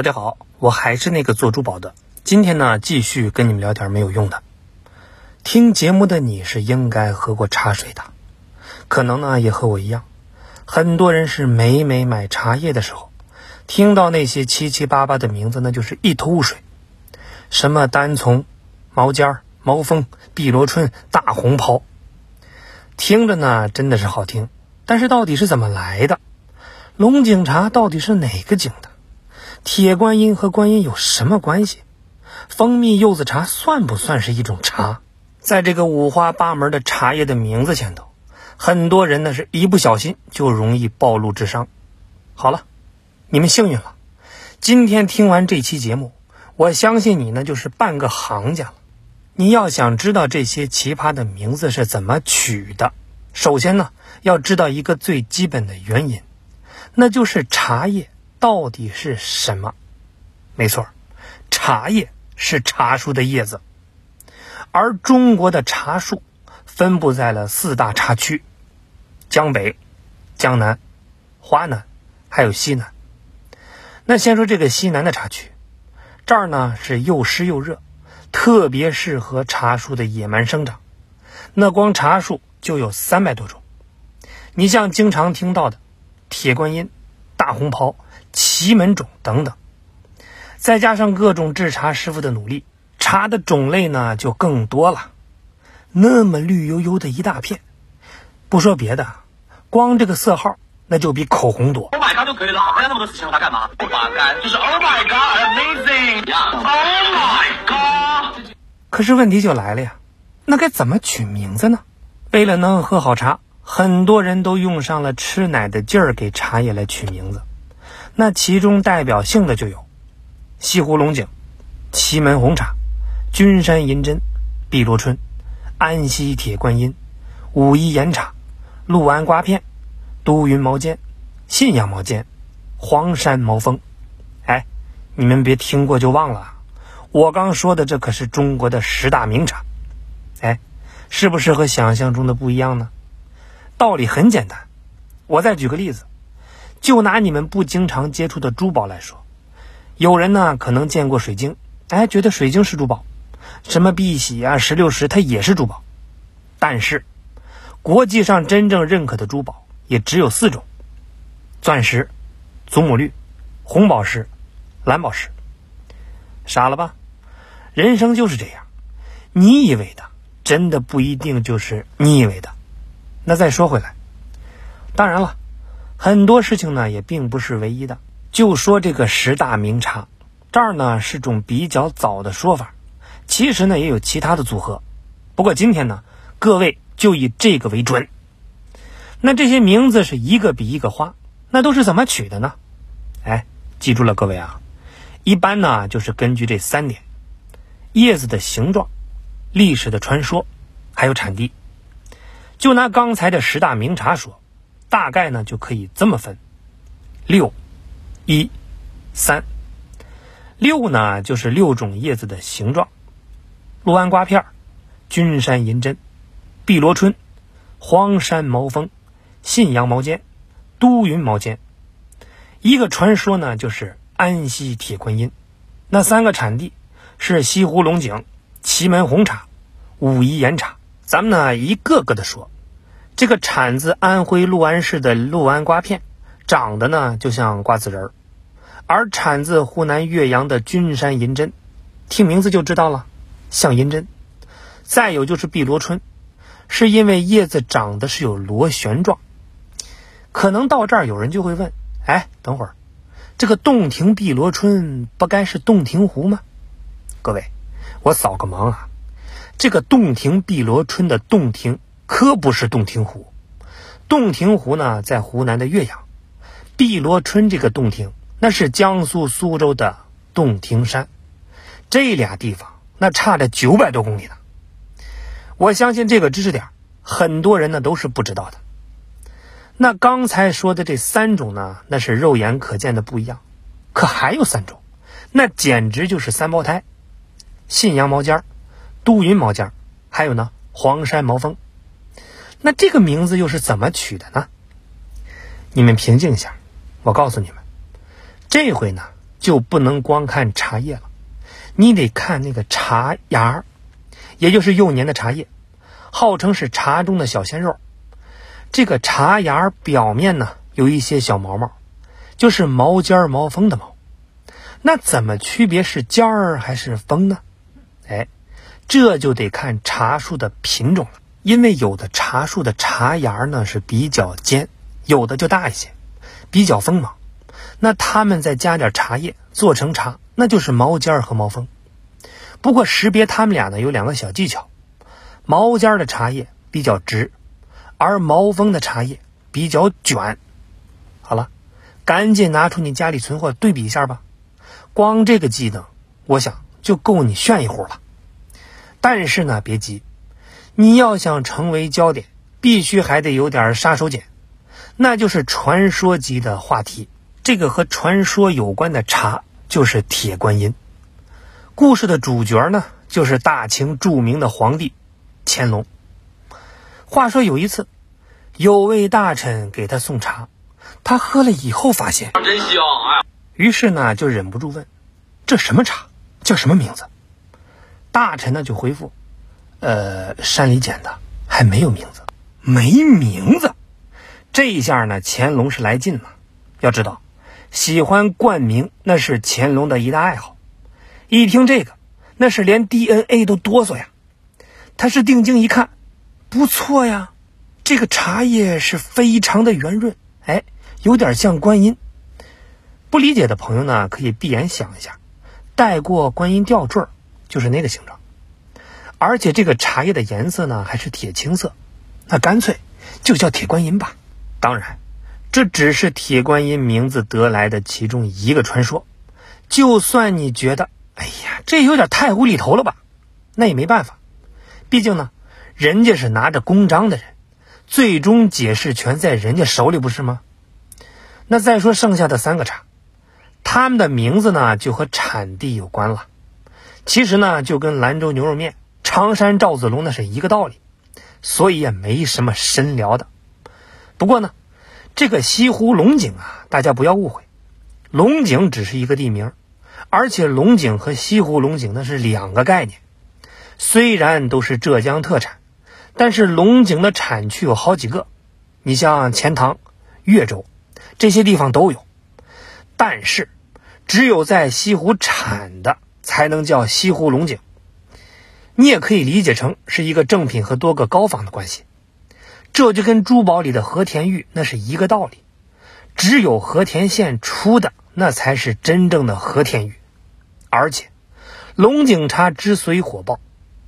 大家好，我还是那个做珠宝的。今天呢，继续跟你们聊点没有用的。听节目的你是应该喝过茶水的，可能呢也和我一样，很多人是每每买茶叶的时候，听到那些七七八八的名字，那就是一头雾水。什么单丛、毛尖、毛峰、碧螺春、大红袍，听着呢真的是好听，但是到底是怎么来的？龙井茶到底是哪个井的？铁观音和观音有什么关系？蜂蜜柚子茶算不算是一种茶？在这个五花八门的茶叶的名字前头，很多人呢是一不小心就容易暴露智商。好了，你们幸运了，今天听完这期节目，我相信你呢就是半个行家了。你要想知道这些奇葩的名字是怎么取的，首先呢要知道一个最基本的原因。那就是茶叶到底是什么？没错，茶叶是茶树的叶子，而中国的茶树分布在了四大茶区：江北、江南、华南，还有西南。那先说这个西南的茶区，这儿呢是又湿又热，特别适合茶树的野蛮生长。那光茶树就有三百多种，你像经常听到的。铁观音、大红袍、祁门种等等，再加上各种制茶师傅的努力，茶的种类呢就更多了。那么绿油油的一大片，不说别的，光这个色号那就比口红多。Oh my god 就可以了，还要那么多事情它干嘛？不把干就是 Oh my god，amazing 呀！Oh my god。可是问题就来了呀，那该怎么取名字呢？为了能喝好茶。很多人都用上了吃奶的劲儿给茶叶来取名字，那其中代表性的就有西湖龙井、祁门红茶、君山银针、碧螺春、安溪铁观音、武夷岩茶、六安瓜片、都匀毛尖、信阳毛尖、黄山毛峰。哎，你们别听过就忘了，我刚说的这可是中国的十大名茶。哎，是不是和想象中的不一样呢？道理很简单，我再举个例子，就拿你们不经常接触的珠宝来说，有人呢可能见过水晶，哎，觉得水晶是珠宝，什么碧玺啊、石榴石它也是珠宝，但是国际上真正认可的珠宝也只有四种：钻石、祖母绿、红宝石、蓝宝石。傻了吧？人生就是这样，你以为的真的不一定就是你以为的。那再说回来，当然了，很多事情呢也并不是唯一的。就说这个十大名茶，这儿呢是种比较早的说法，其实呢也有其他的组合。不过今天呢，各位就以这个为准。那这些名字是一个比一个花，那都是怎么取的呢？哎，记住了，各位啊，一般呢就是根据这三点：叶子的形状、历史的传说，还有产地。就拿刚才的十大名茶说，大概呢就可以这么分：六、一、三。六呢就是六种叶子的形状：六安瓜片、君山银针、碧螺春、黄山毛峰、信阳毛尖、都匀毛尖。一个传说呢就是安溪铁观音。那三个产地是西湖龙井、祁门红茶、武夷岩茶。咱们呢一个个的说，这个产自安徽六安市的六安瓜片，长得呢就像瓜子仁儿；而产自湖南岳阳的君山银针，听名字就知道了，像银针。再有就是碧螺春，是因为叶子长得是有螺旋状。可能到这儿有人就会问：哎，等会儿，这个洞庭碧螺春不该是洞庭湖吗？各位，我扫个盲啊。这个洞庭碧螺春的洞庭可不是洞庭湖，洞庭湖呢在湖南的岳阳，碧螺春这个洞庭那是江苏苏州的洞庭山，这俩地方那差着九百多公里呢。我相信这个知识点很多人呢都是不知道的。那刚才说的这三种呢，那是肉眼可见的不一样，可还有三种，那简直就是三胞胎，信阳毛尖儿。都匀毛尖，还有呢，黄山毛峰。那这个名字又是怎么取的呢？你们平静一下，我告诉你们，这回呢，就不能光看茶叶了，你得看那个茶芽儿，也就是幼年的茶叶，号称是茶中的小鲜肉。这个茶芽儿表面呢有一些小毛毛，就是毛尖儿、毛峰的毛。那怎么区别是尖儿还是峰呢？哎，这就得看茶树的品种了。因为有的茶树的茶芽呢是比较尖，有的就大一些，比较锋芒。那他们再加点茶叶做成茶，那就是毛尖和毛峰。不过识别他们俩呢有两个小技巧：毛尖的茶叶比较直，而毛峰的茶叶比较卷。好了，赶紧拿出你家里存货对比一下吧。光这个技能，我想就够你炫一壶了。但是呢，别急。你要想成为焦点，必须还得有点杀手锏，那就是传说级的话题。这个和传说有关的茶就是铁观音。故事的主角呢，就是大清著名的皇帝乾隆。话说有一次，有位大臣给他送茶，他喝了以后发现真香哎！于是呢就忍不住问：“这什么茶？叫什么名字？”大臣呢就回复。呃，山里捡的，还没有名字，没名字。这一下呢，乾隆是来劲了。要知道，喜欢冠名那是乾隆的一大爱好。一听这个，那是连 DNA 都哆嗦呀。他是定睛一看，不错呀，这个茶叶是非常的圆润，哎，有点像观音。不理解的朋友呢，可以闭眼想一下，戴过观音吊坠，就是那个形状。而且这个茶叶的颜色呢，还是铁青色，那干脆就叫铁观音吧。当然，这只是铁观音名字得来的其中一个传说。就算你觉得，哎呀，这有点太无厘头了吧？那也没办法，毕竟呢，人家是拿着公章的人，最终解释权在人家手里，不是吗？那再说剩下的三个茶，他们的名字呢，就和产地有关了。其实呢，就跟兰州牛肉面。常山赵子龙那是一个道理，所以也没什么深聊的。不过呢，这个西湖龙井啊，大家不要误会，龙井只是一个地名，而且龙井和西湖龙井那是两个概念。虽然都是浙江特产，但是龙井的产区有好几个，你像钱塘、岳州这些地方都有，但是只有在西湖产的才能叫西湖龙井。你也可以理解成是一个正品和多个高仿的关系，这就跟珠宝里的和田玉那是一个道理，只有和田县出的那才是真正的和田玉。而且，龙井茶之所以火爆，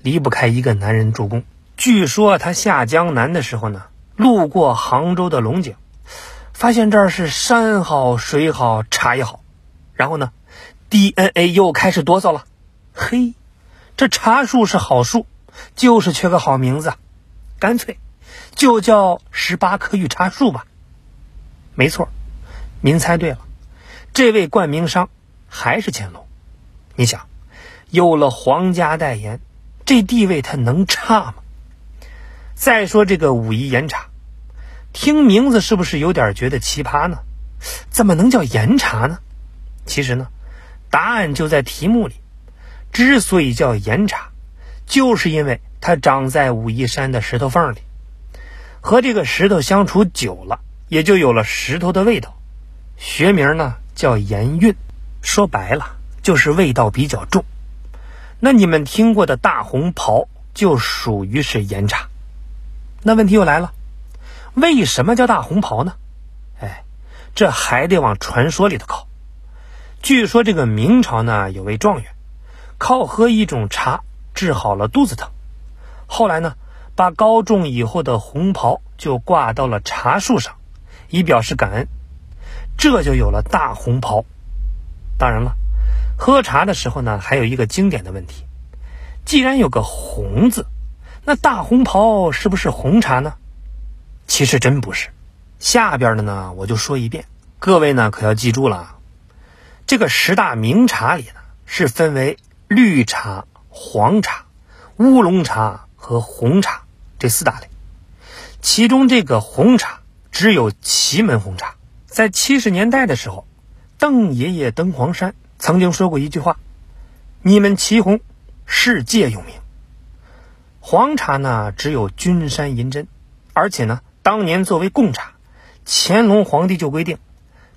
离不开一个男人助攻。据说他下江南的时候呢，路过杭州的龙井，发现这儿是山好水好茶也好，然后呢，DNA 又开始哆嗦了，嘿。这茶树是好树，就是缺个好名字，干脆就叫十八棵玉茶树吧。没错，您猜对了，这位冠名商还是乾隆。你想，有了皇家代言，这地位他能差吗？再说这个武夷岩茶，听名字是不是有点觉得奇葩呢？怎么能叫岩茶呢？其实呢，答案就在题目里。之所以叫岩茶，就是因为它长在武夷山的石头缝里，和这个石头相处久了，也就有了石头的味道。学名呢叫岩韵，说白了就是味道比较重。那你们听过的大红袍就属于是岩茶。那问题又来了，为什么叫大红袍呢？哎，这还得往传说里头靠。据说这个明朝呢有位状元。靠喝一种茶治好了肚子疼，后来呢，把高中以后的红袍就挂到了茶树上，以表示感恩，这就有了大红袍。当然了，喝茶的时候呢，还有一个经典的问题：既然有个“红”字，那大红袍是不是红茶呢？其实真不是。下边的呢，我就说一遍，各位呢可要记住了，这个十大名茶里呢是分为。绿茶、黄茶、乌龙茶和红茶这四大类，其中这个红茶只有祁门红茶。在七十年代的时候，邓爷爷登黄山曾经说过一句话：“你们祁红世界有名。”黄茶呢，只有君山银针，而且呢，当年作为贡茶，乾隆皇帝就规定，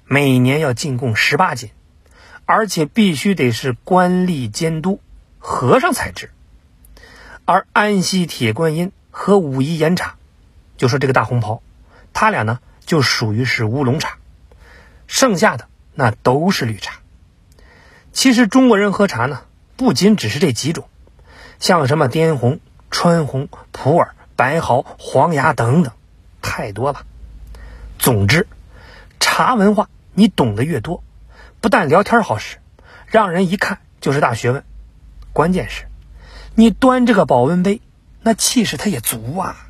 每年要进贡十八斤，而且必须得是官吏监督和尚采制。而安溪铁观音和武夷岩茶，就说这个大红袍，他俩呢就属于是乌龙茶，剩下的那都是绿茶。其实中国人喝茶呢，不仅只是这几种，像什么滇红。川红、普洱、白毫、黄芽等等，太多了。总之，茶文化你懂得越多，不但聊天好使，让人一看就是大学问。关键是，你端这个保温杯，那气势它也足啊。